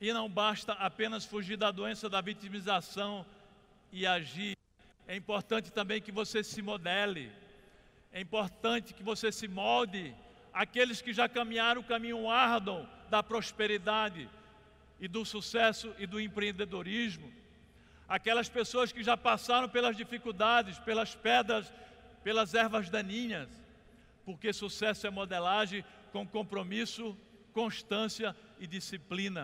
E não basta apenas fugir da doença da vitimização e agir. É importante também que você se modele. É importante que você se molde aqueles que já caminharam o caminho árduo da prosperidade e do sucesso e do empreendedorismo. Aquelas pessoas que já passaram pelas dificuldades, pelas pedras, pelas ervas daninhas. Porque sucesso é modelagem com compromisso, constância e disciplina.